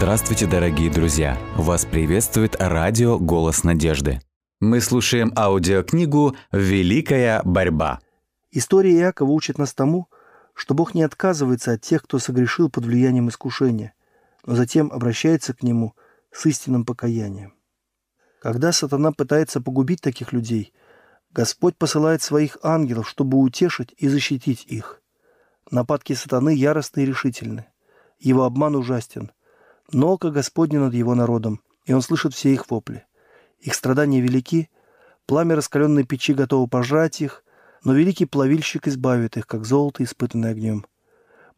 Здравствуйте, дорогие друзья! Вас приветствует радио «Голос надежды». Мы слушаем аудиокнигу «Великая борьба». История Иакова учит нас тому, что Бог не отказывается от тех, кто согрешил под влиянием искушения, но затем обращается к Нему с истинным покаянием. Когда сатана пытается погубить таких людей, Господь посылает своих ангелов, чтобы утешить и защитить их. Нападки сатаны яростны и решительны. Его обман ужастен. Но око Господне над его народом, и он слышит все их вопли. Их страдания велики, пламя раскаленной печи готово пожрать их, но великий плавильщик избавит их, как золото, испытанное огнем.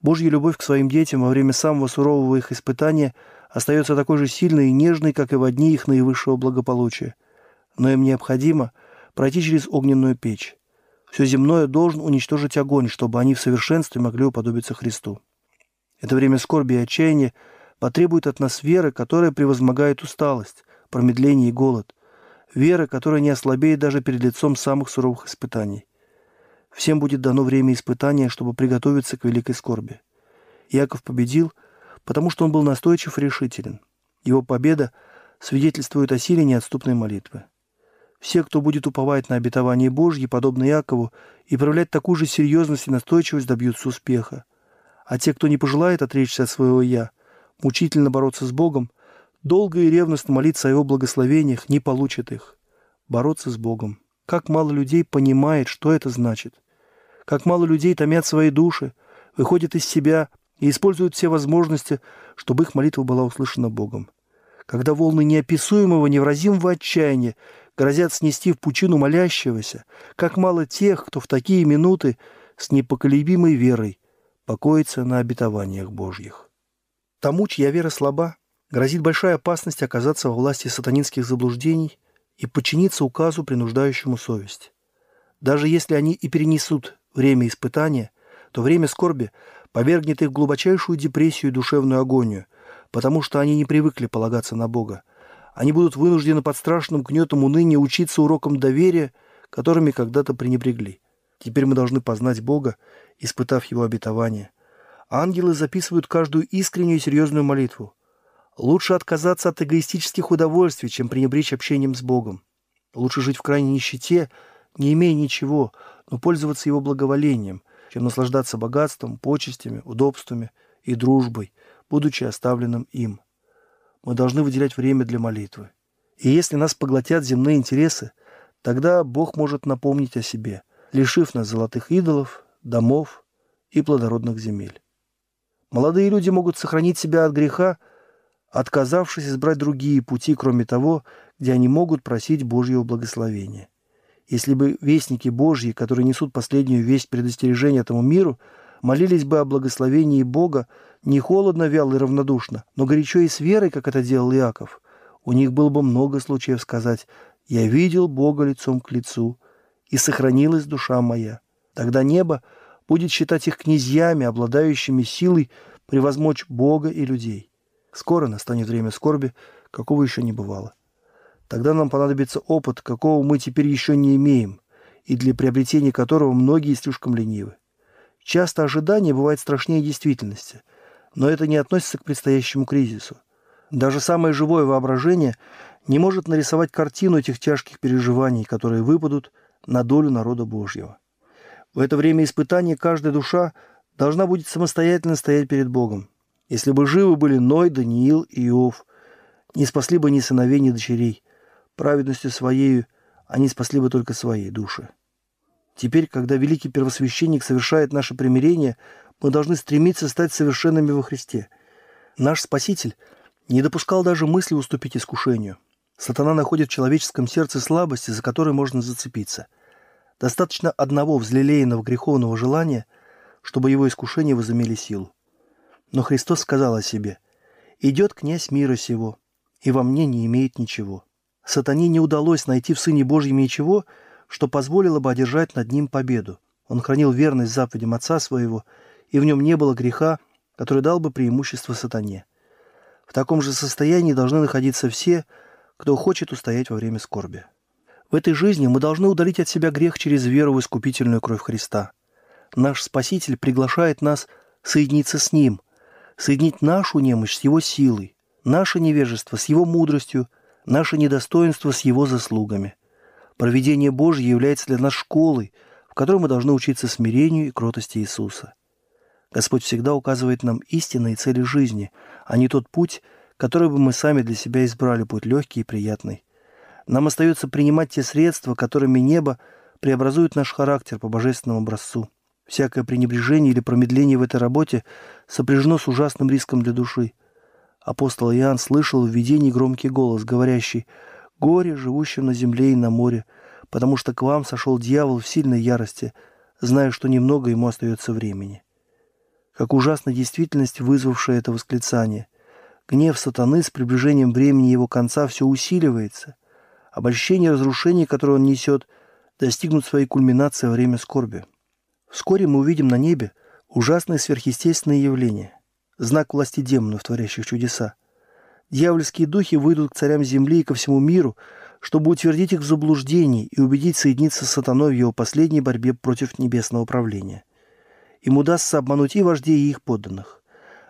Божья любовь к своим детям во время самого сурового их испытания остается такой же сильной и нежной, как и в дни их наивысшего благополучия. Но им необходимо пройти через огненную печь. Все земное должен уничтожить огонь, чтобы они в совершенстве могли уподобиться Христу. Это время скорби и отчаяния потребует от нас веры, которая превозмогает усталость, промедление и голод. Веры, которая не ослабеет даже перед лицом самых суровых испытаний. Всем будет дано время испытания, чтобы приготовиться к великой скорби. Яков победил, потому что он был настойчив и решителен. Его победа свидетельствует о силе неотступной молитвы. Все, кто будет уповать на обетование Божье, подобно Якову, и проявлять такую же серьезность и настойчивость, добьются успеха. А те, кто не пожелает отречься от своего «я», мучительно бороться с Богом, долго и ревностно молиться о Его благословениях, не получат их. Бороться с Богом. Как мало людей понимает, что это значит. Как мало людей томят свои души, выходят из себя и используют все возможности, чтобы их молитва была услышана Богом. Когда волны неописуемого, невразимого отчаяния грозят снести в пучину молящегося, как мало тех, кто в такие минуты с непоколебимой верой покоится на обетованиях Божьих. Тому, чья вера слаба, грозит большая опасность оказаться во власти сатанинских заблуждений и подчиниться указу, принуждающему совесть. Даже если они и перенесут время испытания, то время скорби повергнет их в глубочайшую депрессию и душевную агонию, потому что они не привыкли полагаться на Бога. Они будут вынуждены под страшным гнетом уныния учиться урокам доверия, которыми когда-то пренебрегли. Теперь мы должны познать Бога, испытав Его обетование. Ангелы записывают каждую искреннюю и серьезную молитву. Лучше отказаться от эгоистических удовольствий, чем пренебречь общением с Богом. Лучше жить в крайней нищете, не имея ничего, но пользоваться Его благоволением, чем наслаждаться богатством, почестями, удобствами и дружбой, будучи оставленным им. Мы должны выделять время для молитвы. И если нас поглотят земные интересы, тогда Бог может напомнить о себе, лишив нас золотых идолов, домов и плодородных земель. Молодые люди могут сохранить себя от греха, отказавшись избрать другие пути, кроме того, где они могут просить Божьего благословения. Если бы вестники Божьи, которые несут последнюю весть предостережения этому миру, молились бы о благословении Бога не холодно, вяло и равнодушно, но горячо и с верой, как это делал Иаков, у них было бы много случаев сказать «Я видел Бога лицом к лицу, и сохранилась душа моя». Тогда небо будет считать их князьями, обладающими силой превозмочь Бога и людей. Скоро настанет время скорби, какого еще не бывало. Тогда нам понадобится опыт, какого мы теперь еще не имеем, и для приобретения которого многие слишком ленивы. Часто ожидание бывает страшнее действительности, но это не относится к предстоящему кризису. Даже самое живое воображение не может нарисовать картину этих тяжких переживаний, которые выпадут на долю народа Божьего. В это время испытания каждая душа должна будет самостоятельно стоять перед Богом. Если бы живы были Ной, Даниил и Иов, не спасли бы ни сыновей, ни дочерей. Праведностью своей они спасли бы только свои души. Теперь, когда великий первосвященник совершает наше примирение, мы должны стремиться стать совершенными во Христе. Наш Спаситель не допускал даже мысли уступить искушению. Сатана находит в человеческом сердце слабости, за которые можно зацепиться. Достаточно одного взлелеянного греховного желания, чтобы его искушения возымели силу. Но Христос сказал о себе, «Идет князь мира сего, и во мне не имеет ничего». Сатане не удалось найти в Сыне Божьем ничего, что позволило бы одержать над ним победу. Он хранил верность заповедям Отца Своего, и в нем не было греха, который дал бы преимущество сатане. В таком же состоянии должны находиться все, кто хочет устоять во время скорби. В этой жизни мы должны удалить от себя грех через веру в искупительную кровь Христа. Наш Спаситель приглашает нас соединиться с Ним, соединить нашу немощь с Его силой. Наше невежество с Его мудростью, наше недостоинство с Его заслугами. Проведение Божье является для нас школой, в которой мы должны учиться смирению и кротости Иисуса. Господь всегда указывает нам истинные цели жизни, а не тот путь, который бы мы сами для себя избрали, путь легкий и приятный. Нам остается принимать те средства, которыми небо преобразует наш характер по божественному образцу. Всякое пренебрежение или промедление в этой работе сопряжено с ужасным риском для души. Апостол Иоанн слышал в видении громкий голос, говорящий «Горе, живущим на земле и на море, потому что к вам сошел дьявол в сильной ярости, зная, что немного ему остается времени». Как ужасна действительность, вызвавшая это восклицание. Гнев сатаны с приближением времени его конца все усиливается. Обольщение и разрушение, которое он несет, достигнут своей кульминации во время скорби. Вскоре мы увидим на небе ужасные сверхъестественные явления, знак власти демонов, творящих чудеса. Дьявольские духи выйдут к царям земли и ко всему миру, чтобы утвердить их в заблуждении и убедить соединиться с сатаной в его последней борьбе против небесного правления. Им удастся обмануть и вождей, и их подданных.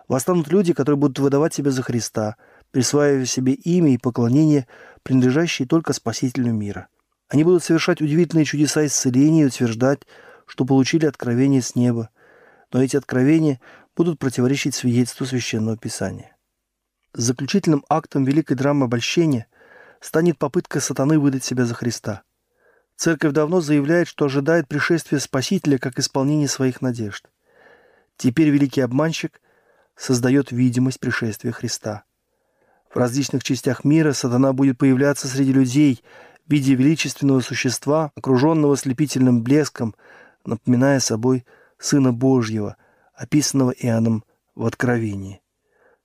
Восстанут люди, которые будут выдавать себя за Христа, присваивая себе имя и поклонение, принадлежащие только Спасителю мира. Они будут совершать удивительные чудеса исцеления и утверждать, что получили откровение с неба, но эти откровения будут противоречить свидетельству Священного Писания. Заключительным актом великой драмы обольщения станет попытка сатаны выдать себя за Христа. Церковь давно заявляет, что ожидает пришествия Спасителя как исполнение своих надежд. Теперь великий обманщик создает видимость пришествия Христа. В различных частях мира сатана будет появляться среди людей в виде величественного существа, окруженного слепительным блеском, напоминая собой Сына Божьего, описанного Иоанном в Откровении.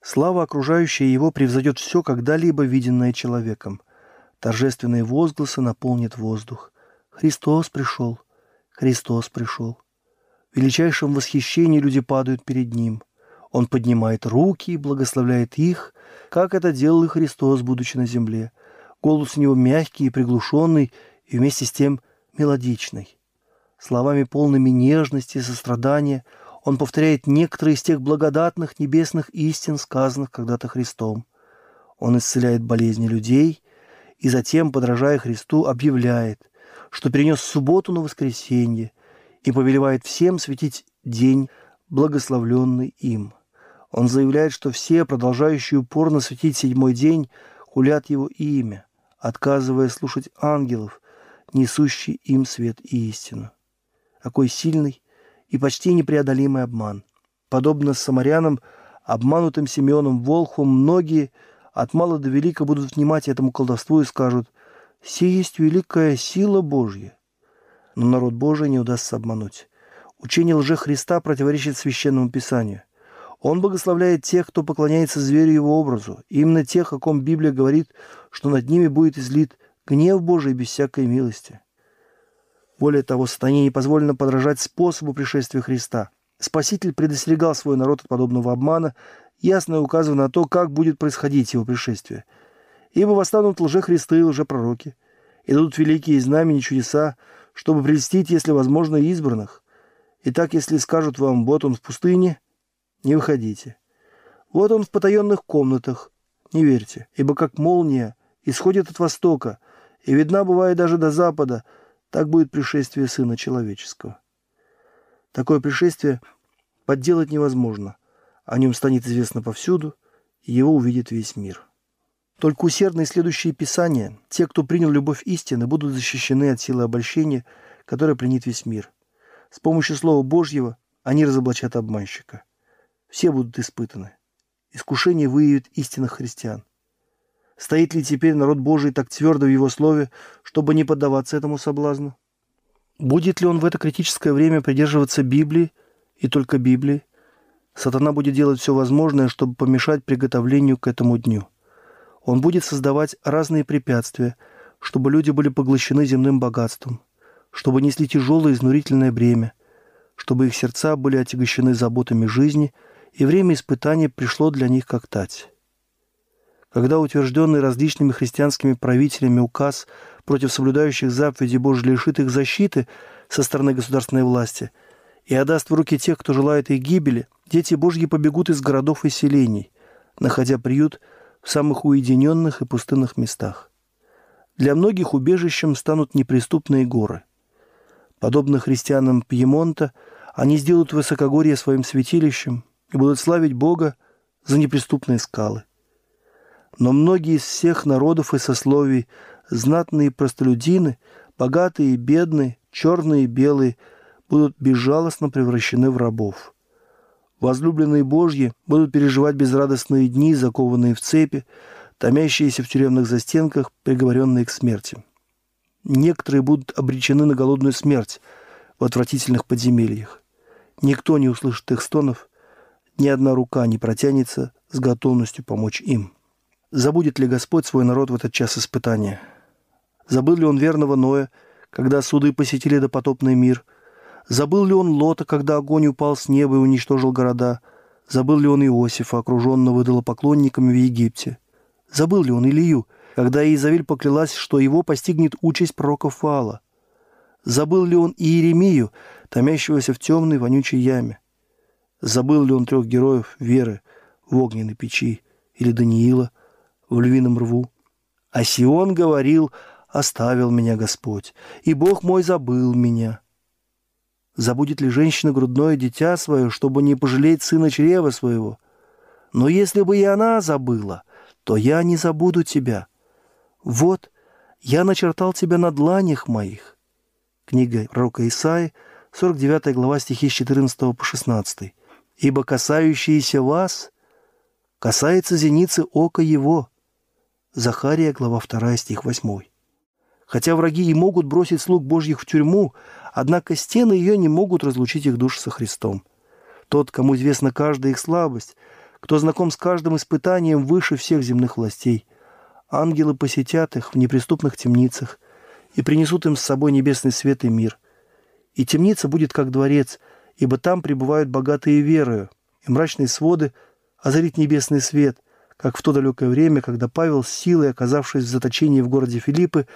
Слава, окружающая его, превзойдет все, когда-либо виденное человеком. Торжественные возгласы наполнят воздух. Христос пришел, Христос пришел. В величайшем восхищении люди падают перед Ним. Он поднимает руки и благословляет их, как это делал и Христос, будучи на земле. Голос у него мягкий и приглушенный, и вместе с тем мелодичный. Словами полными нежности и сострадания он повторяет некоторые из тех благодатных небесных истин, сказанных когда-то Христом. Он исцеляет болезни людей и затем, подражая Христу, объявляет, что перенес субботу на воскресенье и повелевает всем светить день, благословленный им. Он заявляет, что все, продолжающие упорно светить седьмой день, хулят его имя, отказывая слушать ангелов, несущие им свет и истину. Какой сильный и почти непреодолимый обман. Подобно самарянам, обманутым Симеоном Волхвом, многие от мала до велика будут внимать этому колдовству и скажут «Се есть великая сила Божья». Но народ Божий не удастся обмануть. Учение лже Христа противоречит Священному Писанию. Он благословляет тех, кто поклоняется зверю его образу, именно тех, о ком Библия говорит, что над ними будет излит гнев Божий без всякой милости. Более того, сатане не позволено подражать способу пришествия Христа. Спаситель предостерегал свой народ от подобного обмана, ясно указывая на то, как будет происходить его пришествие. Ибо восстанут лжехристы и лжепророки, и дадут великие знамения и чудеса, чтобы прельстить, если возможно, избранных. Итак, если скажут вам, вот он в пустыне, не выходите. Вот он в потаенных комнатах, не верьте, ибо как молния исходит от востока, и видна бывает даже до запада – так будет пришествие Сына Человеческого. Такое пришествие подделать невозможно. О нем станет известно повсюду, и его увидит весь мир. Только усердно исследующие Писания, те, кто принял любовь истины, будут защищены от силы обольщения, которая пленит весь мир. С помощью Слова Божьего они разоблачат обманщика. Все будут испытаны. Искушение выявит истинных христиан. Стоит ли теперь народ Божий так твердо в его слове, чтобы не поддаваться этому соблазну? Будет ли он в это критическое время придерживаться Библии и только Библии? Сатана будет делать все возможное, чтобы помешать приготовлению к этому дню. Он будет создавать разные препятствия, чтобы люди были поглощены земным богатством, чтобы несли тяжелое изнурительное бремя, чтобы их сердца были отягощены заботами жизни, и время испытания пришло для них как тать когда утвержденный различными христианскими правителями указ против соблюдающих заповеди Божьи лишит их защиты со стороны государственной власти и отдаст в руки тех, кто желает их гибели, дети Божьи побегут из городов и селений, находя приют в самых уединенных и пустынных местах. Для многих убежищем станут неприступные горы. Подобно христианам Пьемонта, они сделают высокогорье своим святилищем и будут славить Бога за неприступные скалы. Но многие из всех народов и сословий, знатные простолюдины, богатые и бедные, черные и белые, будут безжалостно превращены в рабов. Возлюбленные Божьи будут переживать безрадостные дни, закованные в цепи, томящиеся в тюремных застенках, приговоренные к смерти. Некоторые будут обречены на голодную смерть в отвратительных подземельях. Никто не услышит их стонов, ни одна рука не протянется с готовностью помочь им. Забудет ли Господь свой народ в этот час испытания? Забыл ли он верного Ноя, когда суды посетили допотопный мир? Забыл ли он Лота, когда огонь упал с неба и уничтожил города? Забыл ли он Иосифа, окруженного идолопоклонниками в Египте? Забыл ли он Илью, когда Иезавель поклялась, что его постигнет участь пророка Фала? Забыл ли он Иеремию, томящегося в темной вонючей яме? Забыл ли он трех героев веры в огненной печи или Даниила – в львином рву. А Сион говорил, оставил меня Господь, и Бог мой забыл меня. Забудет ли женщина грудное дитя свое, чтобы не пожалеть сына чрева своего? Но если бы и она забыла, то я не забуду тебя. Вот, я начертал тебя на дланях моих. Книга пророка Исаи, 49 глава стихи с 14 по 16. «Ибо касающиеся вас касается зеницы ока его, Захария, глава 2, стих 8. Хотя враги и могут бросить слуг Божьих в тюрьму, однако стены ее не могут разлучить их душ со Христом. Тот, кому известна каждая их слабость, кто знаком с каждым испытанием выше всех земных властей. Ангелы посетят их в неприступных темницах и принесут им с собой небесный свет и мир. И темница будет как дворец, ибо там пребывают богатые верою, и мрачные своды озарит небесный свет – как в то далекое время, когда Павел силой, оказавшись в заточении в городе Филиппы,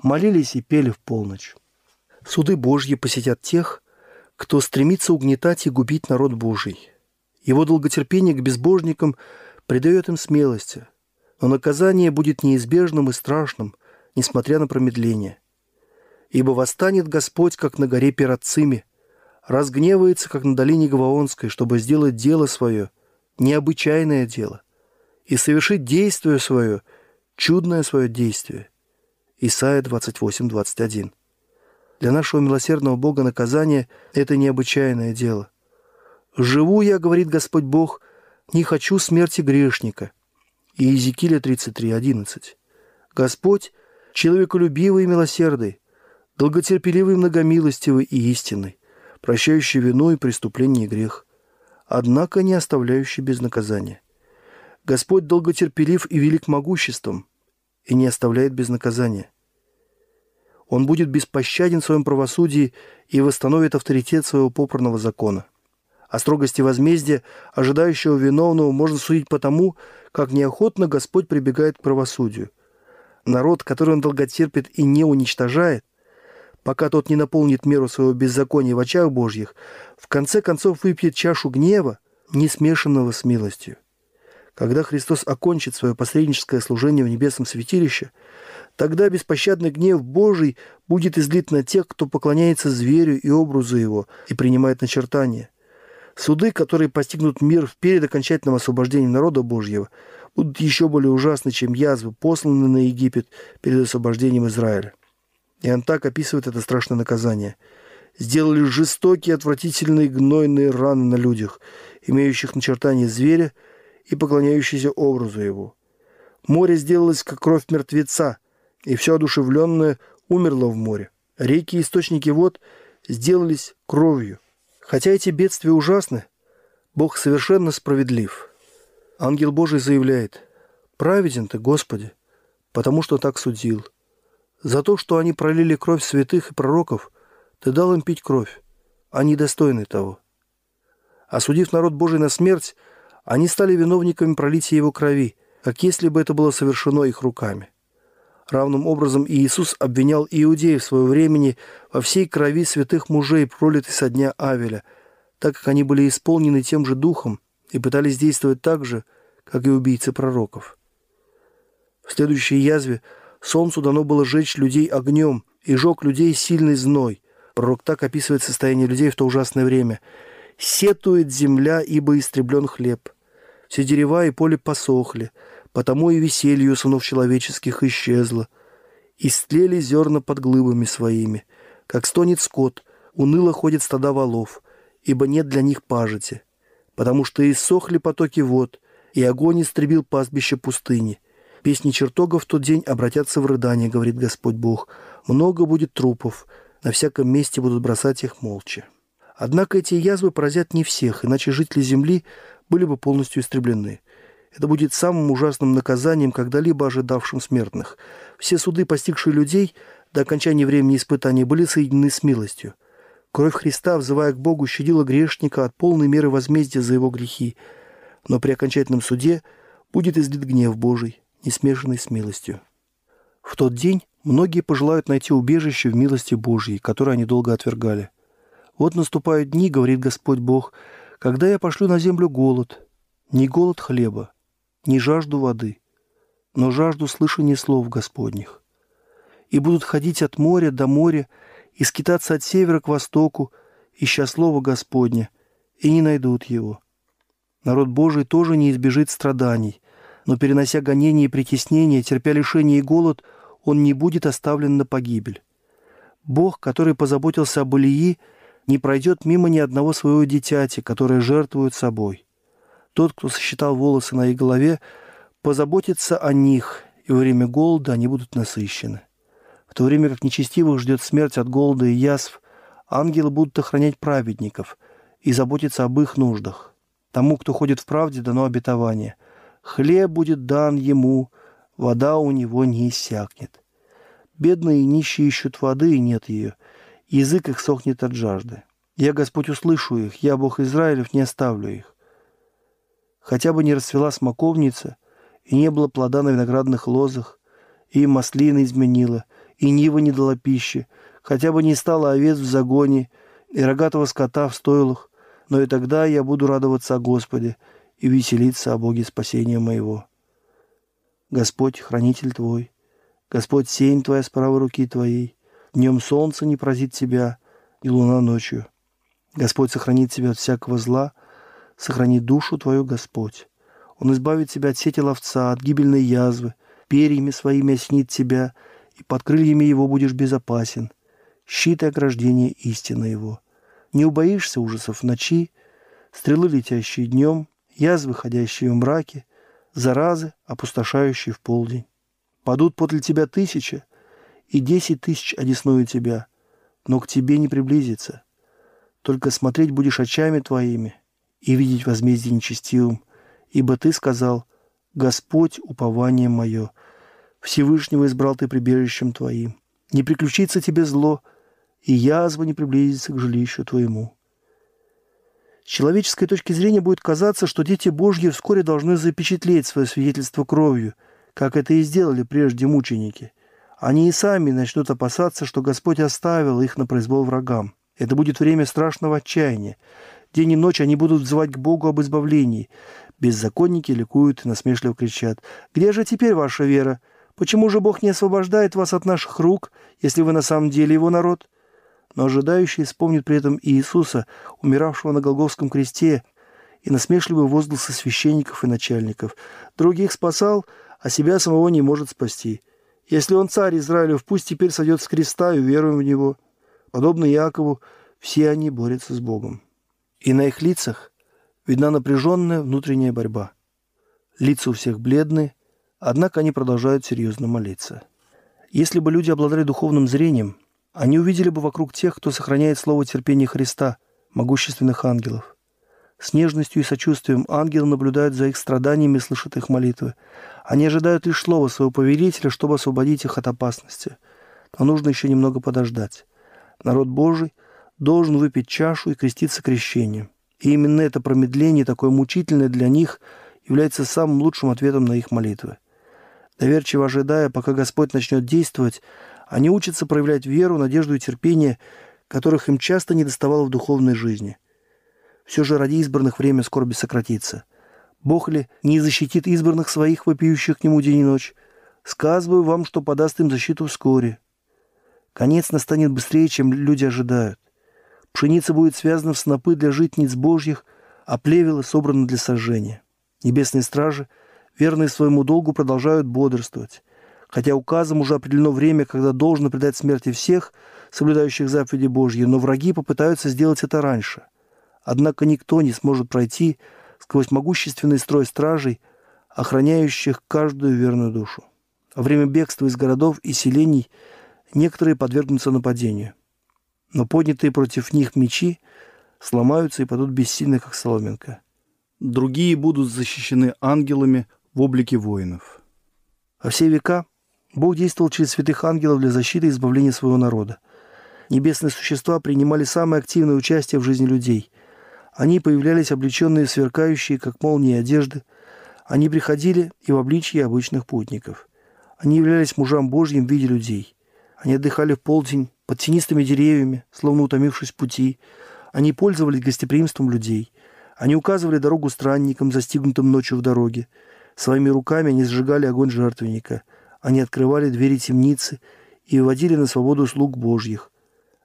молились и пели в полночь. Суды Божьи посетят тех, кто стремится угнетать и губить народ Божий. Его долготерпение к безбожникам придает им смелости, но наказание будет неизбежным и страшным, несмотря на промедление. Ибо восстанет Господь, как на горе Перацими, разгневается, как на долине Гаваонской, чтобы сделать дело свое, необычайное дело – и совершить действие свое, чудное свое действие. Исайя 28, 21. Для нашего милосердного Бога наказание – это необычайное дело. «Живу я, — говорит Господь Бог, — не хочу смерти грешника». И Иезекииля 33, 11. Господь – человеколюбивый и милосердный, долготерпеливый, многомилостивый и истинный, прощающий вину и преступление и грех, однако не оставляющий без наказания. Господь долготерпелив и велик могуществом и не оставляет без наказания. Он будет беспощаден в своем правосудии и восстановит авторитет своего попранного закона. О строгости возмездия, ожидающего виновного, можно судить потому, как неохотно Господь прибегает к правосудию. Народ, который он долготерпит и не уничтожает, пока тот не наполнит меру своего беззакония в очах Божьих, в конце концов выпьет чашу гнева, не смешанного с милостью. Когда Христос окончит свое посредническое служение в небесном святилище, тогда беспощадный гнев Божий будет излит на тех, кто поклоняется зверю и образу его и принимает начертания. Суды, которые постигнут мир перед окончательным освобождением народа Божьего, будут еще более ужасны, чем язвы, посланные на Египет перед освобождением Израиля. И он так описывает это страшное наказание. «Сделали жестокие, отвратительные, гнойные раны на людях, имеющих начертания зверя – и поклоняющийся образу его. Море сделалось, как кровь мертвеца, и все одушевленное умерло в море. Реки и источники вод сделались кровью. Хотя эти бедствия ужасны, Бог совершенно справедлив. Ангел Божий заявляет, «Праведен ты, Господи, потому что так судил. За то, что они пролили кровь святых и пророков, ты дал им пить кровь. Они достойны того. Осудив народ Божий на смерть, они стали виновниками пролития его крови, как если бы это было совершено их руками. Равным образом Иисус обвинял иудеев своего времени во всей крови святых мужей, пролитой со дня Авеля, так как они были исполнены тем же духом и пытались действовать так же, как и убийцы пророков. В следующей язве солнцу дано было жечь людей огнем, и жег людей сильный зной. Пророк так описывает состояние людей в то ужасное время. «Сетует земля, ибо истреблен хлеб. Все дерева и поле посохли, потому и веселье сынов человеческих исчезло. Истлели зерна под глыбами своими, как стонет скот, уныло ходит стада валов, ибо нет для них пажити, потому что иссохли потоки вод, и огонь истребил пастбище пустыни. Песни чертогов в тот день обратятся в рыдание, говорит Господь Бог. Много будет трупов, на всяком месте будут бросать их молча. Однако эти язвы поразят не всех, иначе жители земли были бы полностью истреблены. Это будет самым ужасным наказанием, когда-либо ожидавшим смертных. Все суды, постигшие людей до окончания времени испытаний, были соединены с милостью. Кровь Христа, взывая к Богу, щадила грешника от полной меры возмездия за его грехи. Но при окончательном суде будет излит гнев Божий, не смешанный с милостью. В тот день многие пожелают найти убежище в милости Божьей, которое они долго отвергали. «Вот наступают дни, — говорит Господь Бог, — когда я пошлю на землю голод, не голод хлеба, не жажду воды, но жажду слышания слов Господних. И будут ходить от моря до моря, и скитаться от севера к востоку, ища слова Господня, и не найдут его. Народ Божий тоже не избежит страданий, но, перенося гонения и притеснения, терпя лишение и голод, он не будет оставлен на погибель. Бог, который позаботился об Илии, не пройдет мимо ни одного своего дитяти, которое жертвует собой. Тот, кто сосчитал волосы на их голове, позаботится о них, и во время голода они будут насыщены. В то время как нечестивых ждет смерть от голода и язв, ангелы будут охранять праведников и заботиться об их нуждах. Тому, кто ходит в правде, дано обетование. Хлеб будет дан ему, вода у него не иссякнет. Бедные и нищие ищут воды, и нет ее. Язык их сохнет от жажды. Я, Господь, услышу их, я, Бог Израилев, не оставлю их. Хотя бы не расцвела смоковница, и не было плода на виноградных лозах, и маслина изменила, и нива не дала пищи, хотя бы не стало овец в загоне и рогатого скота в стойлах, но и тогда я буду радоваться о Господе и веселиться о Боге спасения моего. Господь, хранитель твой, Господь, сень твоя с правой руки твоей, днем солнце не поразит тебя, и луна ночью. Господь сохранит тебя от всякого зла, сохрани душу твою, Господь. Он избавит тебя от сети ловца, от гибельной язвы, перьями своими осенит тебя — и под крыльями его будешь безопасен. Щит и ограждение истины его. Не убоишься ужасов ночи, стрелы, летящие днем, язвы, ходящие в мраке, заразы, опустошающие в полдень. Падут подле тебя тысяча, и десять тысяч одесную тебя, но к тебе не приблизится. Только смотреть будешь очами твоими и видеть возмездие нечестивым, ибо ты сказал, Господь — упование мое, Всевышнего избрал ты прибежищем твоим. Не приключится тебе зло, и язва не приблизится к жилищу твоему. С человеческой точки зрения будет казаться, что дети Божьи вскоре должны запечатлеть свое свидетельство кровью, как это и сделали прежде мученики. Они и сами начнут опасаться, что Господь оставил их на произвол врагам. Это будет время страшного отчаяния. День и ночь они будут взывать к Богу об избавлении. Беззаконники ликуют и насмешливо кричат. «Где же теперь ваша вера? Почему же Бог не освобождает вас от наших рук, если вы на самом деле его народ? Но ожидающие вспомнят при этом Иисуса, умиравшего на Голговском кресте, и насмешливые возгласы священников и начальников. Других спасал, а себя самого не может спасти. Если он царь Израилев, пусть теперь сойдет с креста и уверуем в него. Подобно Якову, все они борются с Богом. И на их лицах видна напряженная внутренняя борьба. Лица у всех бледные, Однако они продолжают серьезно молиться. Если бы люди обладали духовным зрением, они увидели бы вокруг тех, кто сохраняет слово терпения Христа, могущественных ангелов. С нежностью и сочувствием ангелы наблюдают за их страданиями и слышат их молитвы. Они ожидают лишь слова своего повелителя, чтобы освободить их от опасности. Но нужно еще немного подождать. Народ Божий должен выпить чашу и креститься крещением. И именно это промедление, такое мучительное для них, является самым лучшим ответом на их молитвы. Доверчиво ожидая, пока Господь начнет действовать, они учатся проявлять веру, надежду и терпение, которых им часто недоставало в духовной жизни. Все же ради избранных время скорби сократится. Бог ли не защитит избранных своих, вопиющих к Нему день и ночь? Сказываю вам, что подаст им защиту вскоре. Конец настанет быстрее, чем люди ожидают. Пшеница будет связана в снопы для житниц божьих, а плевелы собраны для сожжения. Небесные стражи, верные своему долгу, продолжают бодрствовать. Хотя указом уже определено время, когда должно предать смерти всех, соблюдающих заповеди Божьи, но враги попытаются сделать это раньше. Однако никто не сможет пройти сквозь могущественный строй стражей, охраняющих каждую верную душу. Во время бегства из городов и селений некоторые подвергнутся нападению. Но поднятые против них мечи сломаются и падут бессильно, как соломинка. Другие будут защищены ангелами в облике воинов. Во все века Бог действовал через святых ангелов для защиты и избавления своего народа. Небесные существа принимали самое активное участие в жизни людей. Они появлялись облеченные, сверкающие, как молнии одежды. Они приходили и в обличье обычных путников. Они являлись мужам Божьим в виде людей. Они отдыхали в полдень под тенистыми деревьями, словно утомившись пути. Они пользовались гостеприимством людей. Они указывали дорогу странникам, застигнутым ночью в дороге. Своими руками они сжигали огонь жертвенника. Они открывали двери темницы и выводили на свободу слуг Божьих.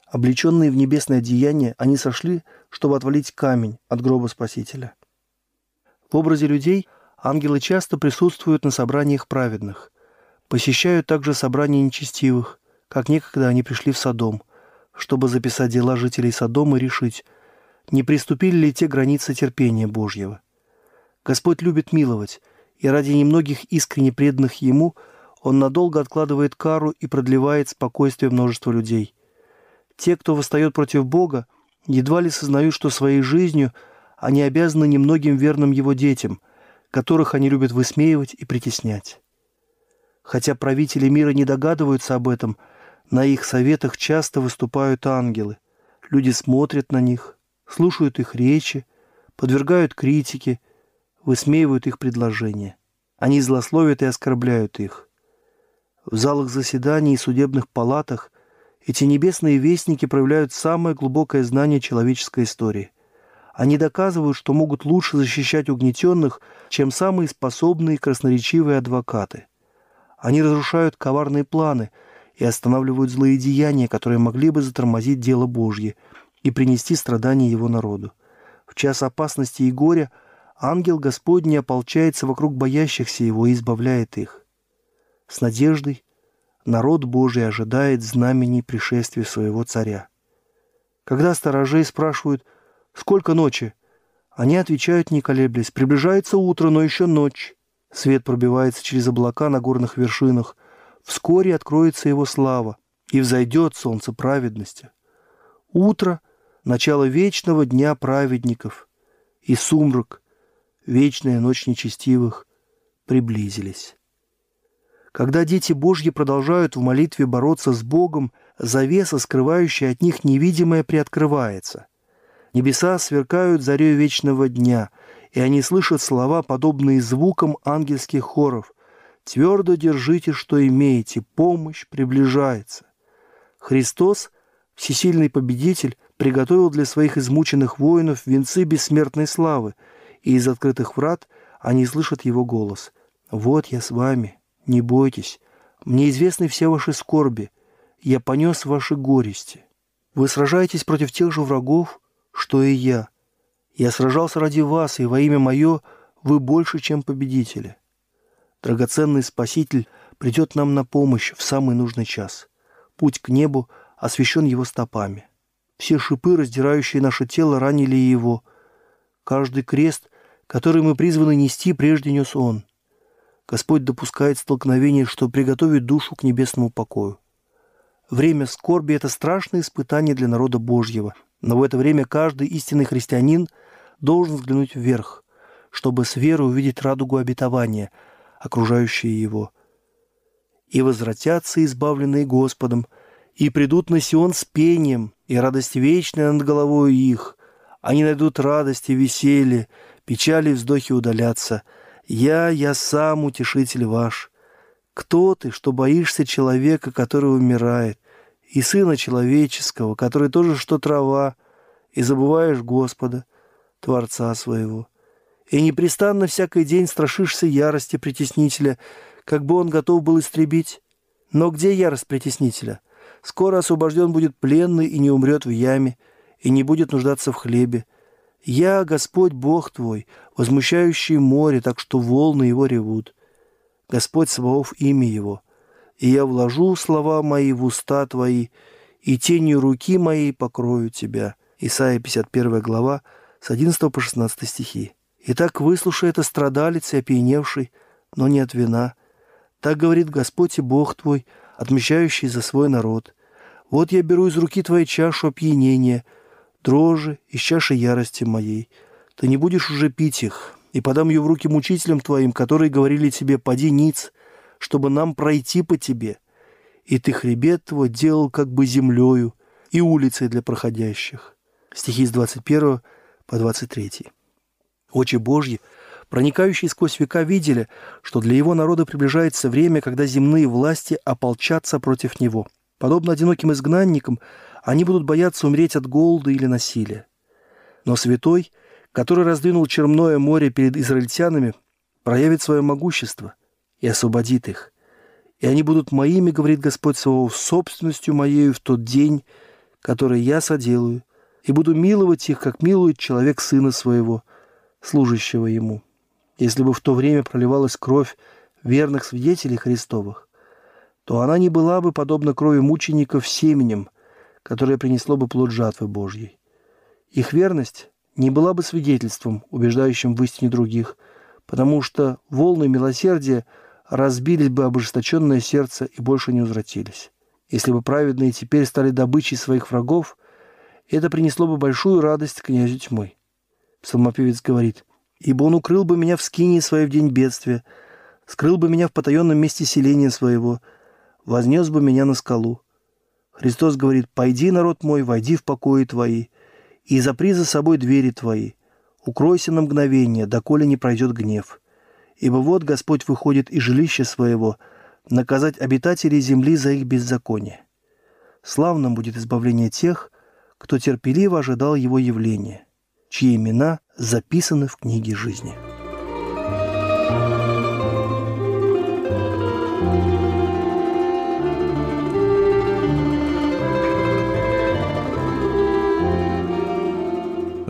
Облеченные в небесное деяние, они сошли, чтобы отвалить камень от гроба Спасителя. В образе людей ангелы часто присутствуют на собраниях праведных, посещают также собрания нечестивых, как некогда они пришли в Содом, чтобы записать дела жителей Содома и решить, не приступили ли те границы терпения Божьего. Господь любит миловать, и ради немногих искренне преданных Ему Он надолго откладывает кару и продлевает спокойствие множества людей. Те, кто восстает против Бога, едва ли сознают, что своей жизнью они обязаны немногим верным Его детям, которых они любят высмеивать и притеснять. Хотя правители мира не догадываются об этом, на их советах часто выступают ангелы. Люди смотрят на них, слушают их речи, подвергают критике, высмеивают их предложения. Они злословят и оскорбляют их. В залах заседаний и судебных палатах эти небесные вестники проявляют самое глубокое знание человеческой истории. Они доказывают, что могут лучше защищать угнетенных, чем самые способные красноречивые адвокаты. Они разрушают коварные планы и останавливают злые деяния, которые могли бы затормозить дело Божье и принести страдания его народу. В час опасности и горя ангел Господний ополчается вокруг боящихся его и избавляет их. С надеждой народ Божий ожидает знамени пришествия своего царя. Когда сторожей спрашивают «Сколько ночи?», они отвечают, не колеблясь, «Приближается утро, но еще ночь». Свет пробивается через облака на горных вершинах. Вскоре откроется его слава, и взойдет солнце праведности. Утро — начало вечного дня праведников, и сумрак, вечная ночь нечестивых, приблизились. Когда дети Божьи продолжают в молитве бороться с Богом, завеса, скрывающая от них невидимое, приоткрывается. Небеса сверкают зарею вечного дня, и они слышат слова, подобные звукам ангельских хоров. «Твердо держите, что имеете, помощь приближается». Христос, всесильный победитель, приготовил для своих измученных воинов венцы бессмертной славы, и из открытых врат они слышат его голос. «Вот я с вами, не бойтесь, мне известны все ваши скорби, я понес ваши горести. Вы сражаетесь против тех же врагов, что и я. Я сражался ради вас, и во имя мое вы больше, чем победители. Драгоценный Спаситель придет нам на помощь в самый нужный час. Путь к небу освящен его стопами. Все шипы, раздирающие наше тело, ранили его. Каждый крест, который мы призваны нести, прежде нес он. Господь допускает столкновение, чтобы приготовить душу к небесному покою. Время скорби – это страшное испытание для народа Божьего, но в это время каждый истинный христианин должен взглянуть вверх, чтобы с верой увидеть радугу обетования, окружающие его. «И возвратятся избавленные Господом, и придут на Сион с пением, и радость вечная над головой их. Они найдут радость и веселье, печали и вздохи удалятся – я, я сам утешитель ваш. Кто ты, что боишься человека, который умирает, и сына человеческого, который тоже что трава, и забываешь Господа, Творца своего? И непрестанно всякий день страшишься ярости притеснителя, как бы он готов был истребить. Но где ярость притеснителя? Скоро освобожден будет пленный и не умрет в яме, и не будет нуждаться в хлебе. Я, Господь Бог твой, возмущающий море, так что волны его ревут. Господь Саваоф имя его. И я вложу слова мои в уста твои, и тенью руки моей покрою тебя». Исайя 51 глава, с 11 по 16 стихи. «Итак, выслушай это страдалец и опьяневший, но не от вина. Так говорит Господь и Бог твой, отмечающий за свой народ. Вот я беру из руки твоей чашу опьянения, дрожи из чаши ярости моей. Ты не будешь уже пить их, и подам ее в руки мучителям твоим, которые говорили тебе, поди ниц, чтобы нам пройти по тебе. И ты хребет твой делал как бы землею и улицей для проходящих». Стихи с 21 по 23. Очи Божьи, проникающие сквозь века, видели, что для его народа приближается время, когда земные власти ополчатся против него. Подобно одиноким изгнанникам, они будут бояться умереть от голода или насилия. Но святой, который раздвинул черное море перед израильтянами, проявит свое могущество и освободит их. И они будут моими, говорит Господь Саваоф, собственностью моею в тот день, который я соделаю, и буду миловать их, как милует человек сына своего, служащего ему. Если бы в то время проливалась кровь верных свидетелей Христовых, то она не была бы подобна крови мучеников семенем, которое принесло бы плод жатвы Божьей. Их верность не была бы свидетельством, убеждающим в истине других, потому что волны милосердия разбились бы ожесточенное сердце и больше не возвратились. Если бы праведные теперь стали добычей своих врагов – это принесло бы большую радость князю тьмы. Псалмопевец говорит, «Ибо он укрыл бы меня в скинии своей в день бедствия, скрыл бы меня в потаенном месте селения своего, вознес бы меня на скалу». Христос говорит, «Пойди, народ мой, войди в покои твои, и запри за собой двери твои, укройся на мгновение, доколе не пройдет гнев. Ибо вот Господь выходит из жилища своего, наказать обитателей земли за их беззаконие. Славным будет избавление тех, кто терпеливо ожидал его явления, чьи имена записаны в книге жизни.